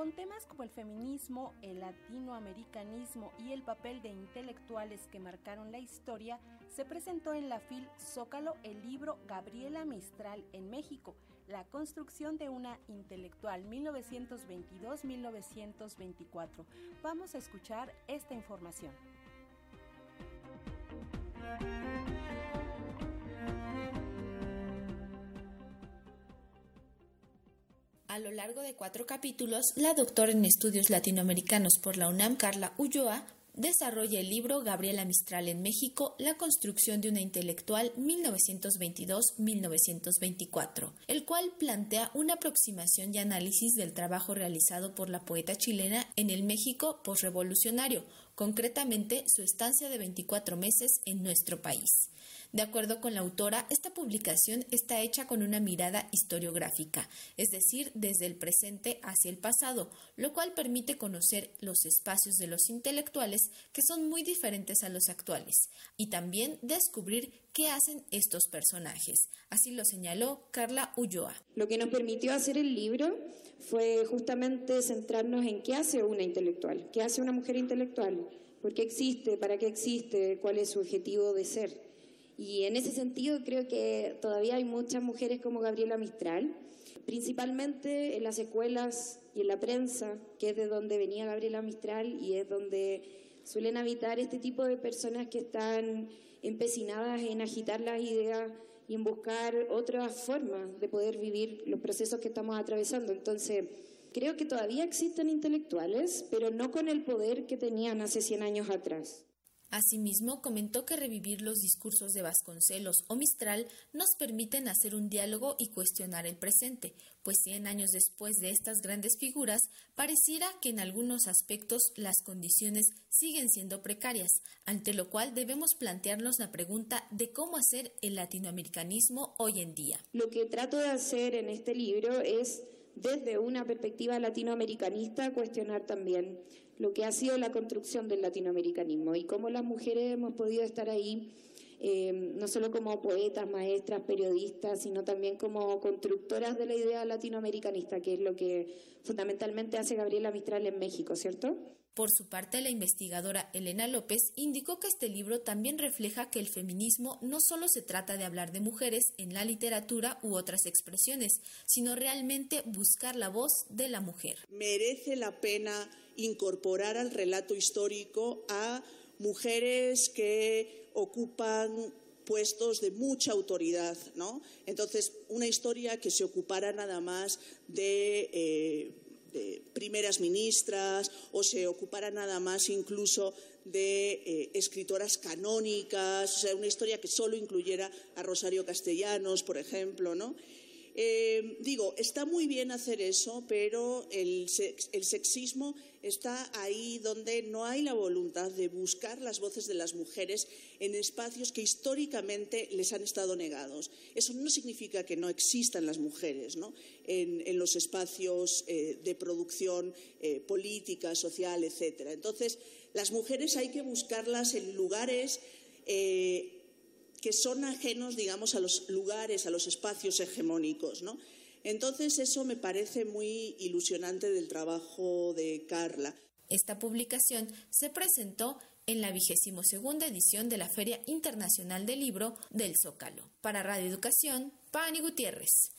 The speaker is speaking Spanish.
Con temas como el feminismo, el latinoamericanismo y el papel de intelectuales que marcaron la historia, se presentó en la FIL Zócalo el libro Gabriela Mistral en México, la construcción de una intelectual 1922-1924. Vamos a escuchar esta información. A lo largo de cuatro capítulos, la doctora en estudios latinoamericanos por la UNAM, Carla Ulloa, desarrolla el libro Gabriela Mistral en México, la construcción de una intelectual 1922-1924, el cual plantea una aproximación y análisis del trabajo realizado por la poeta chilena en el México postrevolucionario, concretamente su estancia de 24 meses en nuestro país. De acuerdo con la autora, esta publicación está hecha con una mirada historiográfica, es decir, desde el presente hacia el pasado, lo cual permite conocer los espacios de los intelectuales que son muy diferentes a los actuales, y también descubrir qué hacen estos personajes. Así lo señaló Carla Ulloa. Lo que nos permitió hacer el libro fue justamente centrarnos en qué hace una intelectual, qué hace una mujer intelectual, por qué existe, para qué existe, cuál es su objetivo de ser. Y en ese sentido creo que todavía hay muchas mujeres como Gabriela Mistral, principalmente en las escuelas y en la prensa, que es de donde venía Gabriela Mistral y es donde suelen habitar este tipo de personas que están empecinadas en agitar las ideas y en buscar otras formas de poder vivir los procesos que estamos atravesando. Entonces, creo que todavía existen intelectuales, pero no con el poder que tenían hace 100 años atrás. Asimismo, comentó que revivir los discursos de Vasconcelos o Mistral nos permiten hacer un diálogo y cuestionar el presente, pues cien años después de estas grandes figuras, pareciera que en algunos aspectos las condiciones siguen siendo precarias, ante lo cual debemos plantearnos la pregunta de cómo hacer el latinoamericanismo hoy en día. Lo que trato de hacer en este libro es desde una perspectiva latinoamericanista cuestionar también lo que ha sido la construcción del latinoamericanismo y cómo las mujeres hemos podido estar ahí, eh, no solo como poetas, maestras, periodistas, sino también como constructoras de la idea latinoamericanista, que es lo que fundamentalmente hace Gabriela Mistral en México, ¿cierto? Por su parte, la investigadora Elena López indicó que este libro también refleja que el feminismo no solo se trata de hablar de mujeres en la literatura u otras expresiones, sino realmente buscar la voz de la mujer. Merece la pena incorporar al relato histórico a mujeres que ocupan puestos de mucha autoridad, ¿no? Entonces, una historia que se ocupara nada más de eh, primeras ministras o se ocupara nada más incluso de eh, escritoras canónicas, o sea, una historia que solo incluyera a Rosario Castellanos, por ejemplo, ¿no? Eh, digo, está muy bien hacer eso, pero el, sexismo está ahí donde no hay la voluntad de buscar las voces de las mujeres en espacios que históricamente les han estado negados. Eso no significa que no existan las mujeres En, los espacios eh, de producción eh, política, social, etcétera. Entonces, las mujeres hay que buscarlas en lugares que son ajenos, digamos, a los lugares, a los espacios hegemónicos, ¿no? Entonces, eso me parece muy ilusionante del trabajo de Carla. Esta publicación se presentó en la vigésimo segunda edición de la Feria Internacional del Libro del Zócalo. Para Radio Educación, Pani Gutiérrez.